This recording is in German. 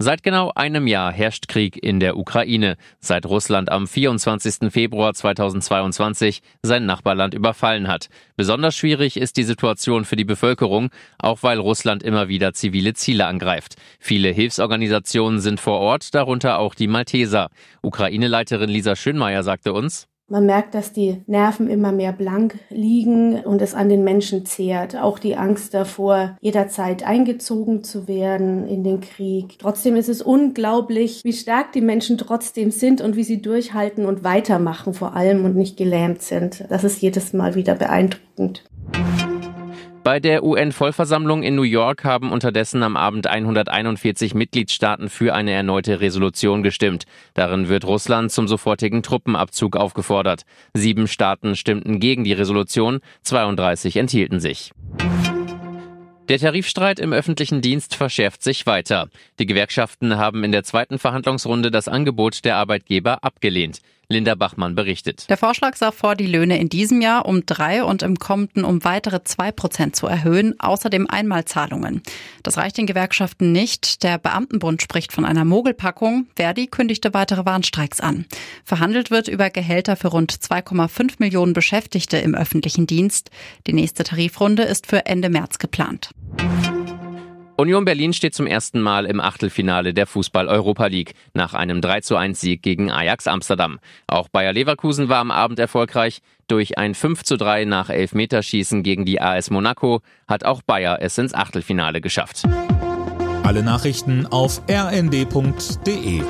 Seit genau einem Jahr herrscht Krieg in der Ukraine, seit Russland am 24. Februar 2022 sein Nachbarland überfallen hat. Besonders schwierig ist die Situation für die Bevölkerung, auch weil Russland immer wieder zivile Ziele angreift. Viele Hilfsorganisationen sind vor Ort, darunter auch die Malteser. Ukraine-Leiterin Lisa Schönmeier sagte uns, man merkt, dass die Nerven immer mehr blank liegen und es an den Menschen zehrt. Auch die Angst davor, jederzeit eingezogen zu werden in den Krieg. Trotzdem ist es unglaublich, wie stark die Menschen trotzdem sind und wie sie durchhalten und weitermachen vor allem und nicht gelähmt sind. Das ist jedes Mal wieder beeindruckend. Bei der UN-Vollversammlung in New York haben unterdessen am Abend 141 Mitgliedstaaten für eine erneute Resolution gestimmt. Darin wird Russland zum sofortigen Truppenabzug aufgefordert. Sieben Staaten stimmten gegen die Resolution, 32 enthielten sich. Der Tarifstreit im öffentlichen Dienst verschärft sich weiter. Die Gewerkschaften haben in der zweiten Verhandlungsrunde das Angebot der Arbeitgeber abgelehnt. Linda Bachmann berichtet. Der Vorschlag sah vor, die Löhne in diesem Jahr um drei und im kommenden um weitere zwei Prozent zu erhöhen, außerdem Einmalzahlungen. Das reicht den Gewerkschaften nicht. Der Beamtenbund spricht von einer Mogelpackung. Verdi kündigte weitere Warnstreiks an. Verhandelt wird über Gehälter für rund 2,5 Millionen Beschäftigte im öffentlichen Dienst. Die nächste Tarifrunde ist für Ende März geplant. Union Berlin steht zum ersten Mal im Achtelfinale der Fußball-Europa League nach einem 3 zu 1 Sieg gegen Ajax Amsterdam. Auch Bayer Leverkusen war am Abend erfolgreich. Durch ein 5 zu 3 nach Elfmeterschießen gegen die AS Monaco hat auch Bayer es ins Achtelfinale geschafft. Alle Nachrichten auf rnd.de